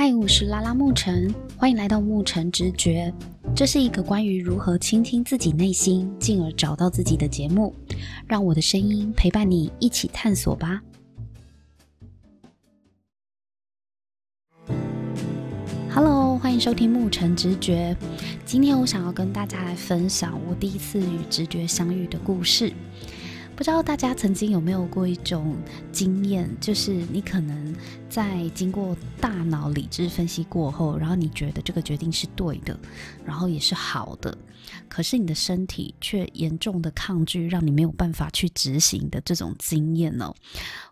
嗨，我是拉拉牧晨，欢迎来到牧晨直觉。这是一个关于如何倾听自己内心，进而找到自己的节目。让我的声音陪伴你一起探索吧。Hello，欢迎收听牧晨直觉。今天我想要跟大家来分享我第一次与直觉相遇的故事。不知道大家曾经有没有过一种经验，就是你可能在经过大脑理智分析过后，然后你觉得这个决定是对的，然后也是好的，可是你的身体却严重的抗拒，让你没有办法去执行的这种经验呢？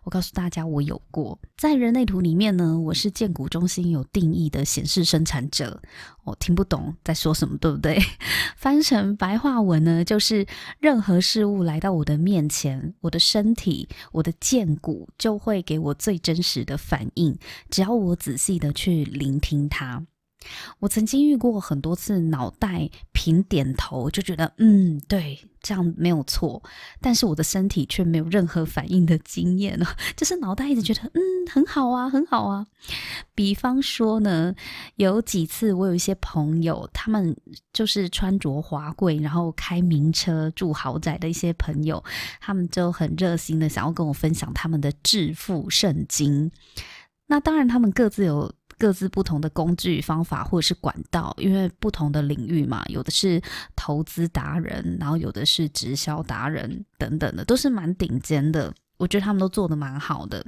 我告诉大家，我有过。在人类图里面呢，我是建骨中心有定义的显示生产者。我听不懂在说什么，对不对？翻成白话文呢，就是任何事物来到我的面前，我的身体、我的建骨就会给我最真实的反应，只要我仔细的去聆听它。我曾经遇过很多次，脑袋凭点头就觉得，嗯，对，这样没有错，但是我的身体却没有任何反应的经验呢，就是脑袋一直觉得，嗯，很好啊，很好啊。比方说呢，有几次我有一些朋友，他们就是穿着华贵，然后开名车、住豪宅的一些朋友，他们就很热心的想要跟我分享他们的致富圣经。那当然，他们各自有。各自不同的工具方法或者是管道，因为不同的领域嘛，有的是投资达人，然后有的是直销达人等等的，都是蛮顶尖的。我觉得他们都做得蛮好的。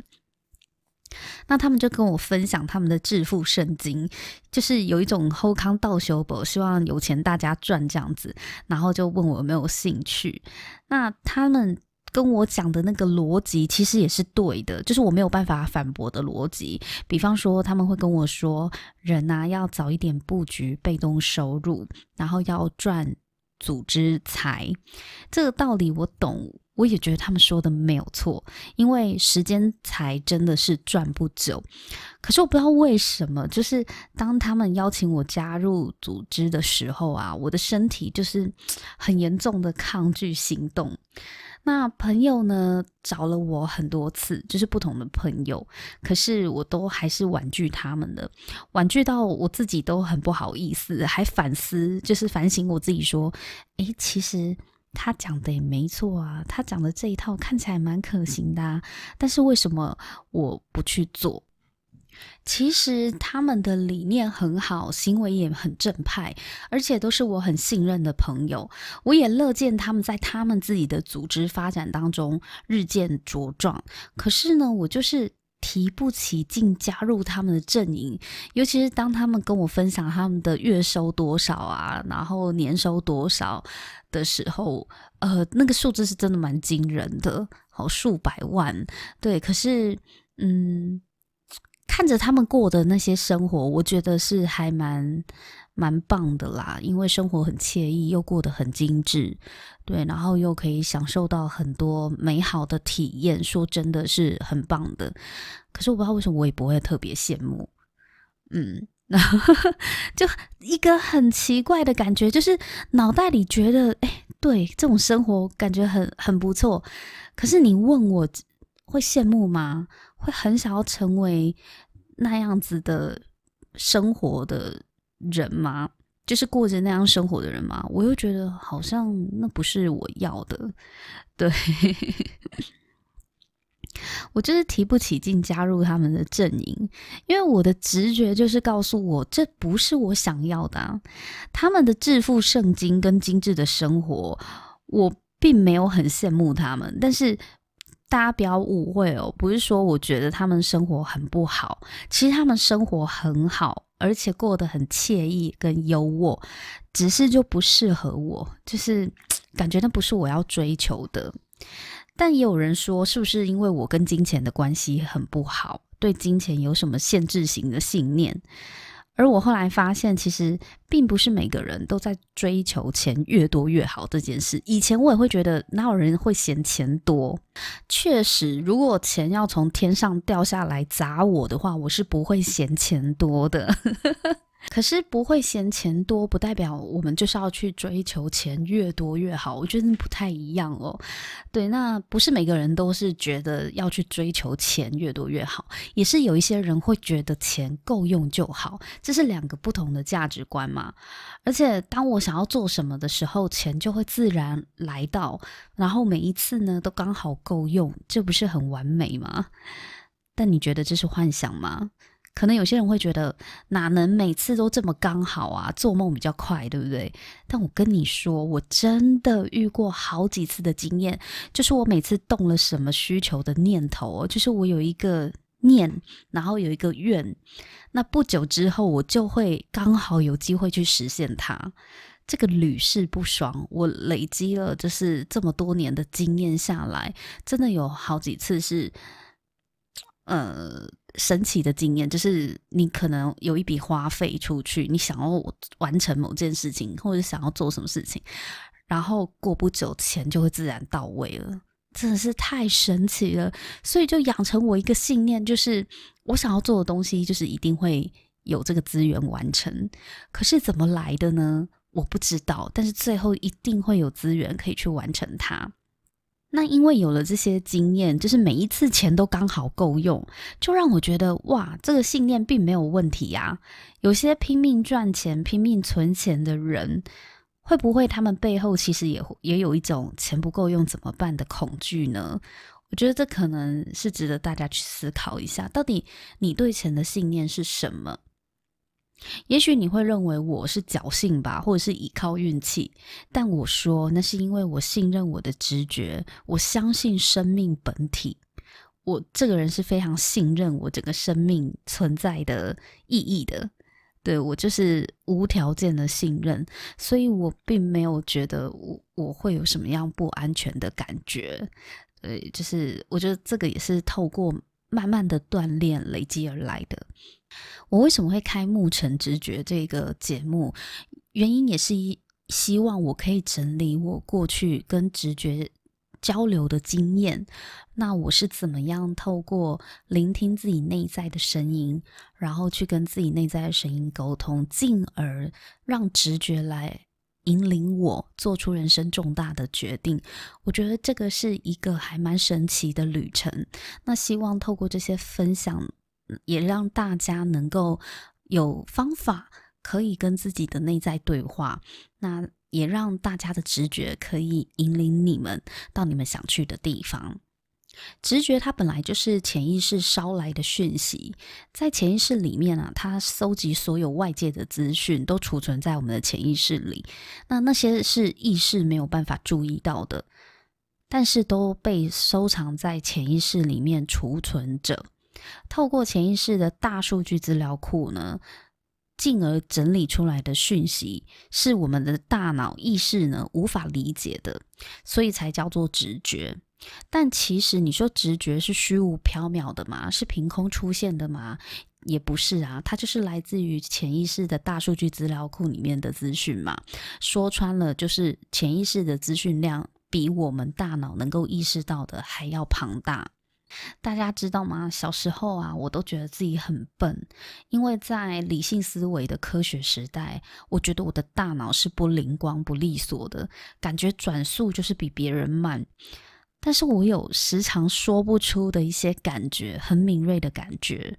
那他们就跟我分享他们的致富圣经，就是有一种后康道修博，希望有钱大家赚这样子，然后就问我有没有兴趣。那他们。跟我讲的那个逻辑其实也是对的，就是我没有办法反驳的逻辑。比方说，他们会跟我说，人呐、啊、要早一点布局被动收入，然后要赚组织财。这个道理我懂，我也觉得他们说的没有错，因为时间财真的是赚不久。可是我不知道为什么，就是当他们邀请我加入组织的时候啊，我的身体就是很严重的抗拒行动。那朋友呢，找了我很多次，就是不同的朋友，可是我都还是婉拒他们的，婉拒到我自己都很不好意思，还反思，就是反省我自己说，诶，其实他讲的也没错啊，他讲的这一套看起来蛮可行的啊，但是为什么我不去做？其实他们的理念很好，行为也很正派，而且都是我很信任的朋友。我也乐见他们在他们自己的组织发展当中日渐茁壮。可是呢，我就是提不起劲加入他们的阵营。尤其是当他们跟我分享他们的月收多少啊，然后年收多少的时候，呃，那个数字是真的蛮惊人的，好数百万。对，可是，嗯。看着他们过的那些生活，我觉得是还蛮蛮棒的啦，因为生活很惬意，又过得很精致，对，然后又可以享受到很多美好的体验，说真的是很棒的。可是我不知道为什么，我也不会特别羡慕，嗯，就一个很奇怪的感觉，就是脑袋里觉得，哎，对，这种生活感觉很很不错。可是你问我会羡慕吗？会很想要成为那样子的生活的人吗？就是过着那样生活的人吗？我又觉得好像那不是我要的，对，我就是提不起劲加入他们的阵营，因为我的直觉就是告诉我这不是我想要的。他们的致富圣经跟精致的生活，我并没有很羡慕他们，但是。大家不要误会哦，不是说我觉得他们生活很不好，其实他们生活很好，而且过得很惬意跟优渥，只是就不适合我，就是 感觉那不是我要追求的。但也有人说，是不是因为我跟金钱的关系很不好，对金钱有什么限制型的信念？而我后来发现，其实并不是每个人都在追求钱越多越好这件事。以前我也会觉得，哪有人会嫌钱多？确实，如果钱要从天上掉下来砸我的话，我是不会嫌钱多的。可是不会嫌钱多，不代表我们就是要去追求钱越多越好。我觉得不太一样哦。对，那不是每个人都是觉得要去追求钱越多越好，也是有一些人会觉得钱够用就好。这是两个不同的价值观嘛。而且当我想要做什么的时候，钱就会自然来到，然后每一次呢都刚好够用，这不是很完美吗？但你觉得这是幻想吗？可能有些人会觉得，哪能每次都这么刚好啊？做梦比较快，对不对？但我跟你说，我真的遇过好几次的经验，就是我每次动了什么需求的念头哦，就是我有一个念，然后有一个愿，那不久之后我就会刚好有机会去实现它。这个屡试不爽，我累积了就是这么多年的经验下来，真的有好几次是，呃。神奇的经验就是，你可能有一笔花费出去，你想要完成某件事情，或者想要做什么事情，然后过不久钱就会自然到位了，真的是太神奇了。所以就养成我一个信念，就是我想要做的东西，就是一定会有这个资源完成。可是怎么来的呢？我不知道，但是最后一定会有资源可以去完成它。那因为有了这些经验，就是每一次钱都刚好够用，就让我觉得哇，这个信念并没有问题呀。有些拼命赚钱、拼命存钱的人，会不会他们背后其实也也有一种钱不够用怎么办的恐惧呢？我觉得这可能是值得大家去思考一下，到底你对钱的信念是什么？也许你会认为我是侥幸吧，或者是依靠运气，但我说那是因为我信任我的直觉，我相信生命本体，我这个人是非常信任我整个生命存在的意义的，对，我就是无条件的信任，所以我并没有觉得我我会有什么样不安全的感觉，对，就是我觉得这个也是透过慢慢的锻炼累积而来的。我为什么会开牧尘直觉这个节目？原因也是一希望我可以整理我过去跟直觉交流的经验。那我是怎么样透过聆听自己内在的声音，然后去跟自己内在的声音沟通，进而让直觉来引领我做出人生重大的决定。我觉得这个是一个还蛮神奇的旅程。那希望透过这些分享。也让大家能够有方法可以跟自己的内在对话，那也让大家的直觉可以引领你们到你们想去的地方。直觉它本来就是潜意识捎来的讯息，在潜意识里面啊，它搜集所有外界的资讯都储存在我们的潜意识里，那那些是意识没有办法注意到的，但是都被收藏在潜意识里面储存着。透过潜意识的大数据资料库呢，进而整理出来的讯息，是我们的大脑意识呢无法理解的，所以才叫做直觉。但其实你说直觉是虚无缥缈的吗？是凭空出现的吗？也不是啊，它就是来自于潜意识的大数据资料库里面的资讯嘛。说穿了，就是潜意识的资讯量比我们大脑能够意识到的还要庞大。大家知道吗？小时候啊，我都觉得自己很笨，因为在理性思维的科学时代，我觉得我的大脑是不灵光、不利索的，感觉转速就是比别人慢。但是我有时常说不出的一些感觉，很敏锐的感觉。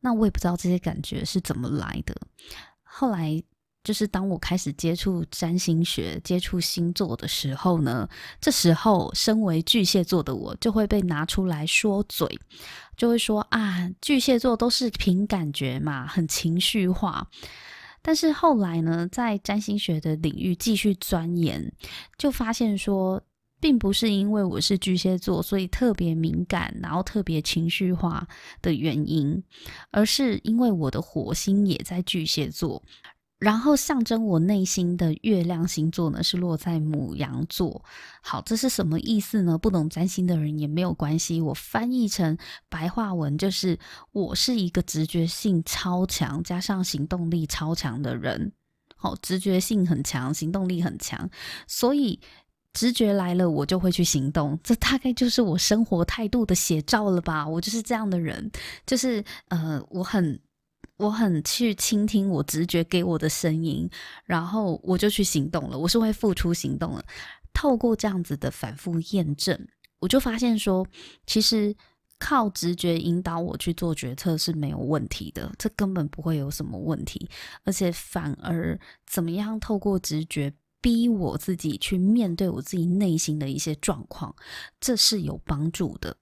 那我也不知道这些感觉是怎么来的。后来。就是当我开始接触占星学、接触星座的时候呢，这时候身为巨蟹座的我就会被拿出来说嘴，就会说啊，巨蟹座都是凭感觉嘛，很情绪化。但是后来呢，在占星学的领域继续钻研，就发现说，并不是因为我是巨蟹座，所以特别敏感，然后特别情绪化的原因，而是因为我的火星也在巨蟹座。然后象征我内心的月亮星座呢，是落在母羊座。好，这是什么意思呢？不懂占星的人也没有关系，我翻译成白话文就是：我是一个直觉性超强，加上行动力超强的人。好，直觉性很强，行动力很强，所以直觉来了，我就会去行动。这大概就是我生活态度的写照了吧？我就是这样的人，就是呃，我很。我很去倾听我直觉给我的声音，然后我就去行动了。我是会付出行动了。透过这样子的反复验证，我就发现说，其实靠直觉引导我去做决策是没有问题的，这根本不会有什么问题。而且反而怎么样透过直觉逼我自己去面对我自己内心的一些状况，这是有帮助的。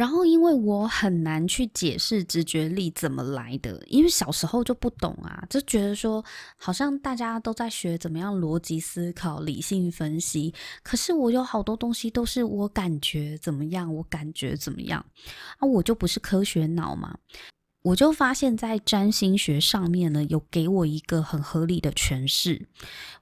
然后，因为我很难去解释直觉力怎么来的，因为小时候就不懂啊，就觉得说好像大家都在学怎么样逻辑思考、理性分析，可是我有好多东西都是我感觉怎么样，我感觉怎么样啊，我就不是科学脑嘛。我就发现，在占星学上面呢，有给我一个很合理的诠释。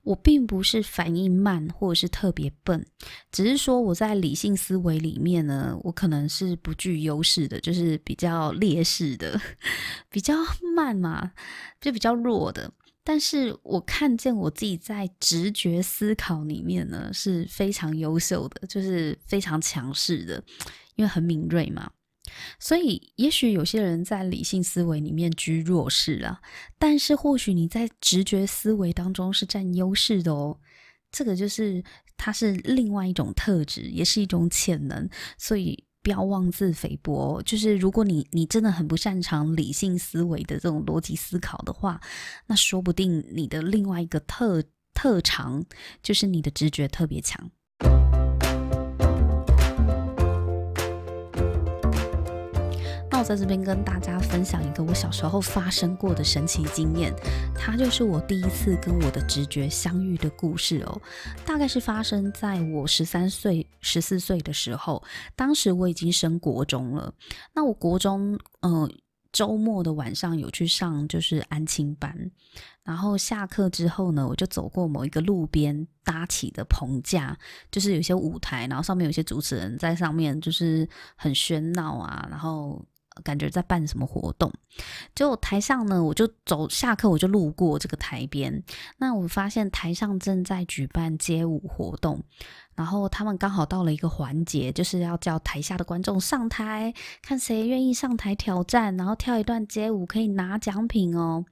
我并不是反应慢，或者是特别笨，只是说我在理性思维里面呢，我可能是不具优势的，就是比较劣势的，比较慢嘛，就比较弱的。但是我看见我自己在直觉思考里面呢，是非常优秀的，就是非常强势的，因为很敏锐嘛。所以，也许有些人在理性思维里面居弱势了，但是或许你在直觉思维当中是占优势的哦。这个就是它是另外一种特质，也是一种潜能。所以不要妄自菲薄。就是如果你你真的很不擅长理性思维的这种逻辑思考的话，那说不定你的另外一个特特长就是你的直觉特别强。在这边跟大家分享一个我小时候发生过的神奇经验，它就是我第一次跟我的直觉相遇的故事哦。大概是发生在我十三岁、十四岁的时候，当时我已经升国中了。那我国中，嗯、周末的晚上有去上就是安亲班，然后下课之后呢，我就走过某一个路边搭起的棚架，就是有些舞台，然后上面有些主持人在上面，就是很喧闹啊，然后。感觉在办什么活动，就台上呢，我就走下课，我就路过这个台边，那我发现台上正在举办街舞活动，然后他们刚好到了一个环节，就是要叫台下的观众上台，看谁愿意上台挑战，然后跳一段街舞可以拿奖品哦。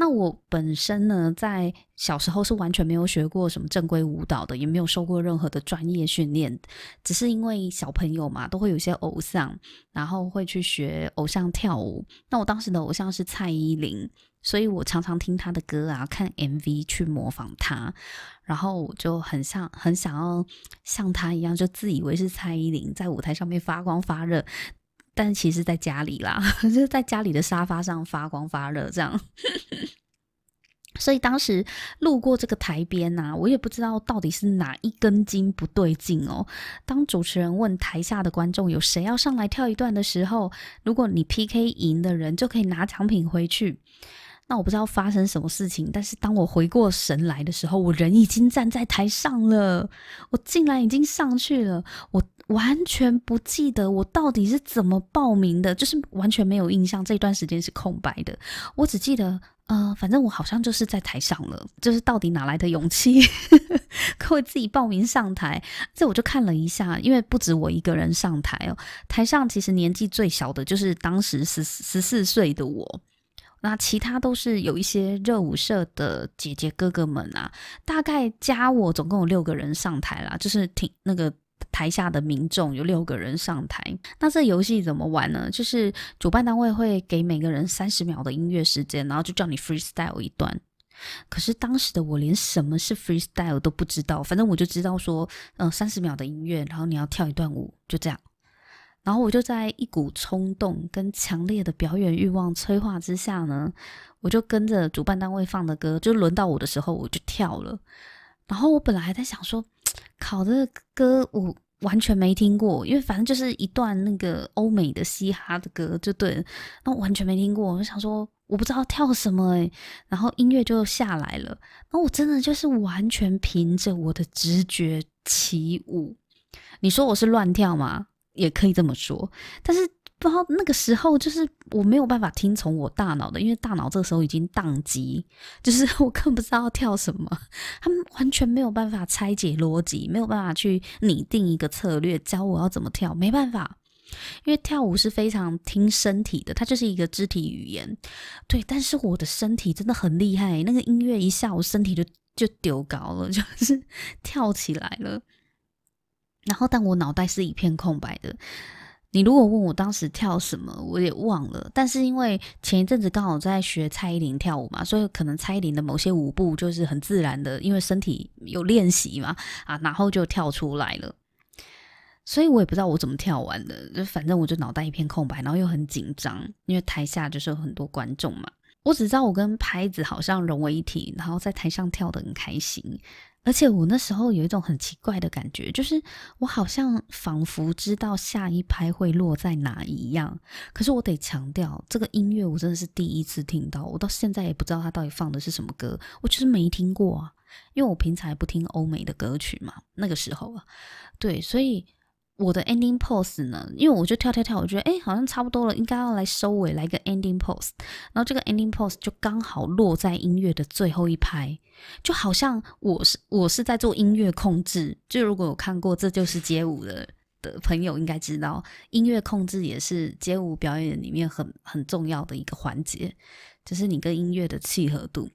那我本身呢，在小时候是完全没有学过什么正规舞蹈的，也没有受过任何的专业训练，只是因为小朋友嘛，都会有些偶像，然后会去学偶像跳舞。那我当时的偶像是蔡依林，所以我常常听她的歌啊，看 MV 去模仿她，然后我就很像很想要像她一样，就自以为是蔡依林，在舞台上面发光发热。但其实，在家里啦，就是在家里的沙发上发光发热这样。所以当时路过这个台边呐，我也不知道到底是哪一根筋不对劲哦。当主持人问台下的观众有谁要上来跳一段的时候，如果你 PK 赢的人就可以拿奖品回去。那我不知道发生什么事情，但是当我回过神来的时候，我人已经站在台上了，我竟然已经上去了，我完全不记得我到底是怎么报名的，就是完全没有印象，这段时间是空白的。我只记得，呃，反正我好像就是在台上了，就是到底哪来的勇气，可以自己报名上台？这我就看了一下，因为不止我一个人上台哦，台上其实年纪最小的就是当时十十四岁的我。那其他都是有一些热舞社的姐姐哥哥们啊，大概加我总共有六个人上台啦，就是挺那个台下的民众有六个人上台。那这游戏怎么玩呢？就是主办单位会给每个人三十秒的音乐时间，然后就叫你 freestyle 一段。可是当时的我连什么是 freestyle 都不知道，反正我就知道说，嗯，三十秒的音乐，然后你要跳一段舞，就这样。然后我就在一股冲动跟强烈的表演欲望催化之下呢，我就跟着主办单位放的歌，就轮到我的时候我就跳了。然后我本来还在想说，考的歌我完全没听过，因为反正就是一段那个欧美的嘻哈的歌就对了，然后完全没听过。我就想说我不知道跳什么诶，然后音乐就下来了，然后我真的就是完全凭着我的直觉起舞。你说我是乱跳吗？也可以这么说，但是不知道那个时候就是我没有办法听从我大脑的，因为大脑这个时候已经宕机，就是 我更不知道要跳什么，他们完全没有办法拆解逻辑，没有办法去拟定一个策略教我要怎么跳，没办法。因为跳舞是非常听身体的，它就是一个肢体语言。对，但是我的身体真的很厉害，那个音乐一下，我身体就就丢高了，就是跳起来了。然后，但我脑袋是一片空白的。你如果问我当时跳什么，我也忘了。但是因为前一阵子刚好在学蔡依林跳舞嘛，所以可能蔡依林的某些舞步就是很自然的，因为身体有练习嘛，啊，然后就跳出来了。所以我也不知道我怎么跳完的，就反正我就脑袋一片空白，然后又很紧张，因为台下就是有很多观众嘛。我只知道我跟拍子好像融为一体，然后在台上跳得很开心。而且我那时候有一种很奇怪的感觉，就是我好像仿佛知道下一拍会落在哪一样。可是我得强调，这个音乐我真的是第一次听到，我到现在也不知道它到底放的是什么歌，我就是没听过啊，因为我平常也不听欧美的歌曲嘛。那个时候啊，对，所以。我的 ending pose 呢？因为我就跳跳跳，我觉得哎，好像差不多了，应该要来收尾，来个 ending pose。然后这个 ending pose 就刚好落在音乐的最后一拍，就好像我是我是在做音乐控制。就如果有看过《这就是街舞》的的朋友，应该知道音乐控制也是街舞表演里面很很重要的一个环节。就是你跟音乐的契合度，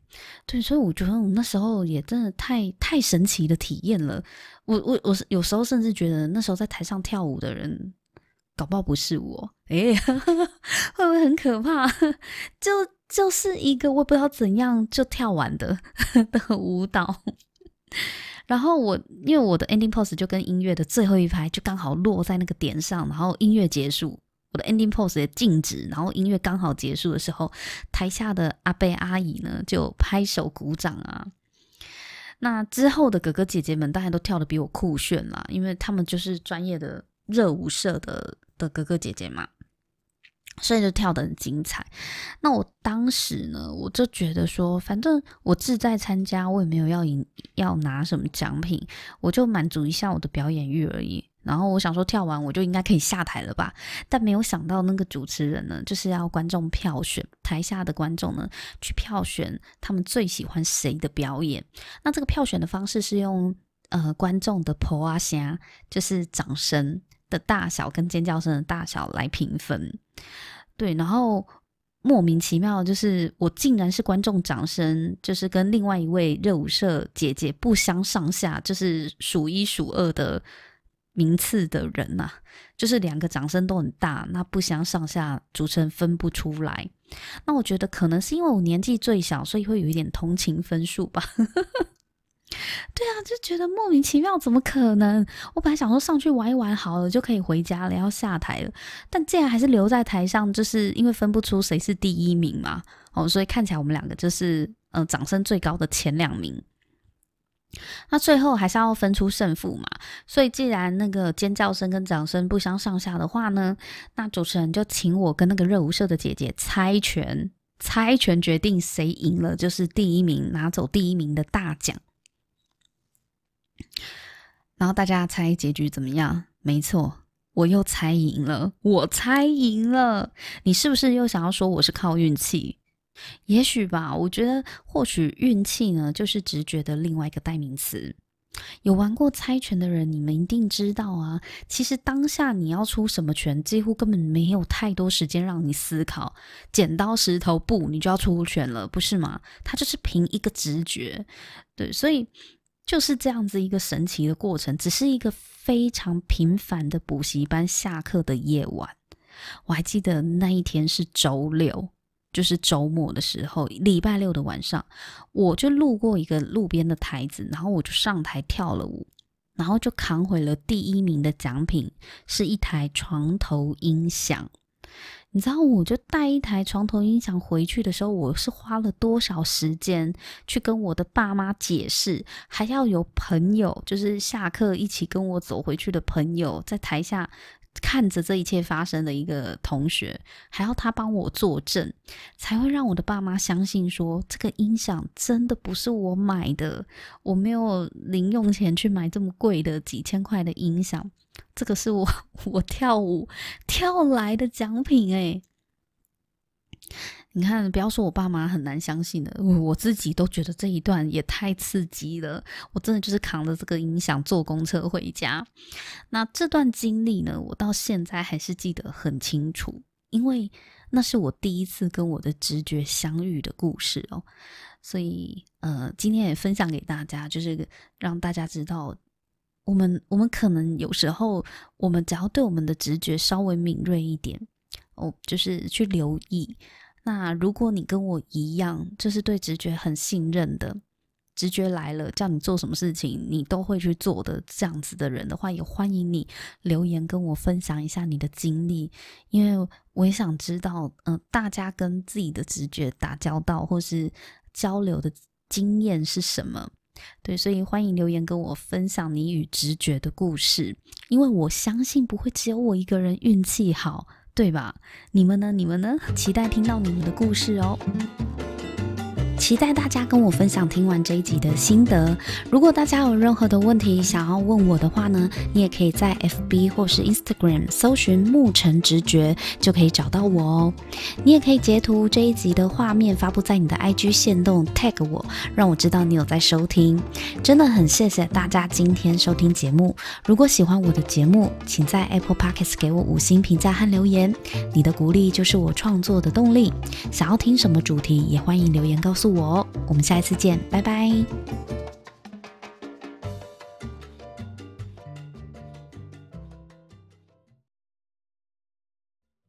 对，所以我觉得我那时候也真的太太神奇的体验了。我我我有时候甚至觉得那时候在台上跳舞的人，搞不好不是我，哎、会不会很可怕？就就是一个我也不知道怎样就跳完的 的舞蹈。然后我因为我的 ending pose 就跟音乐的最后一拍就刚好落在那个点上，然后音乐结束。我的 ending pose 也静止，然后音乐刚好结束的时候，台下的阿贝阿姨呢就拍手鼓掌啊。那之后的哥哥姐姐们当然都跳的比我酷炫啦，因为他们就是专业的热舞社的的哥哥姐姐嘛，所以就跳得很精彩。那我当时呢，我就觉得说，反正我志在参加，我也没有要赢要拿什么奖品，我就满足一下我的表演欲而已。然后我想说跳完我就应该可以下台了吧，但没有想到那个主持人呢，就是要观众票选，台下的观众呢去票选他们最喜欢谁的表演。那这个票选的方式是用呃观众的噗啊声，就是掌声的大小跟尖叫声的大小来评分。对，然后莫名其妙就是我竟然是观众掌声，就是跟另外一位热舞社姐姐不相上下，就是数一数二的。名次的人呐、就是两个掌声都很大，那不相上下，主持人分不出来。那我觉得可能是因为我年纪最小，所以会有一点同情分数吧。对啊，就觉得莫名其妙，怎么可能？我本来想说上去玩一玩好了，就可以回家了，要下台了，但竟然还是留在台上，就是因为分不出谁是第一名嘛。哦，所以看起来我们两个就是呃掌声最高的前两名。那最后还是要分出胜负嘛，所以既然那个尖叫声跟掌声不相上下的话呢，那主持人就请我跟那个热舞社的姐姐猜拳，猜拳决定谁赢了就是第一名，拿走第一名的大奖。然后大家猜结局怎么样？没错，我又猜赢了，我猜赢了。你是不是又想要说我是靠运气？也许吧，我觉得或许运气呢，就是直觉的另外一个代名词。有玩过猜拳的人，你们一定知道啊。其实当下你要出什么拳，几乎根本没有太多时间让你思考。剪刀石头布，你就要出拳了，不是吗？它就是凭一个直觉，对，所以就是这样子一个神奇的过程。只是一个非常平凡的补习班下课的夜晚，我还记得那一天是周六。就是周末的时候，礼拜六的晚上，我就路过一个路边的台子，然后我就上台跳了舞，然后就扛回了第一名的奖品，是一台床头音响。你知道，我就带一台床头音响回去的时候，我是花了多少时间去跟我的爸妈解释，还要有朋友，就是下课一起跟我走回去的朋友，在台下。看着这一切发生的一个同学，还要他帮我作证，才会让我的爸妈相信说，这个音响真的不是我买的，我没有零用钱去买这么贵的几千块的音响，这个是我 我跳舞跳来的奖品诶。你看，不要说我爸妈很难相信的，我自己都觉得这一段也太刺激了。我真的就是扛着这个音响坐公车回家。那这段经历呢，我到现在还是记得很清楚，因为那是我第一次跟我的直觉相遇的故事哦。所以，呃，今天也分享给大家，就是让大家知道，我们我们可能有时候，我们只要对我们的直觉稍微敏锐一点哦，就是去留意。那如果你跟我一样，就是对直觉很信任的，直觉来了叫你做什么事情，你都会去做的这样子的人的话，也欢迎你留言跟我分享一下你的经历，因为我也想知道，嗯、大家跟自己的直觉打交道或是交流的经验是什么？对，所以欢迎留言跟我分享你与直觉的故事，因为我相信不会只有我一个人运气好。对吧？你们呢？你们呢？期待听到你们的故事哦。期待大家跟我分享听完这一集的心得。如果大家有任何的问题想要问我的话呢，你也可以在 FB 或是 Instagram 搜寻牧尘直觉，就可以找到我哦。你也可以截图这一集的画面发布在你的 IG 限动，tag 我，让我知道你有在收听。真的很谢谢大家今天收听节目。如果喜欢我的节目，请在 Apple Podcasts 给我五星评价和留言。你的鼓励就是我创作的动力。想要听什么主题，也欢迎留言告诉我。我，我们下一次见，拜拜。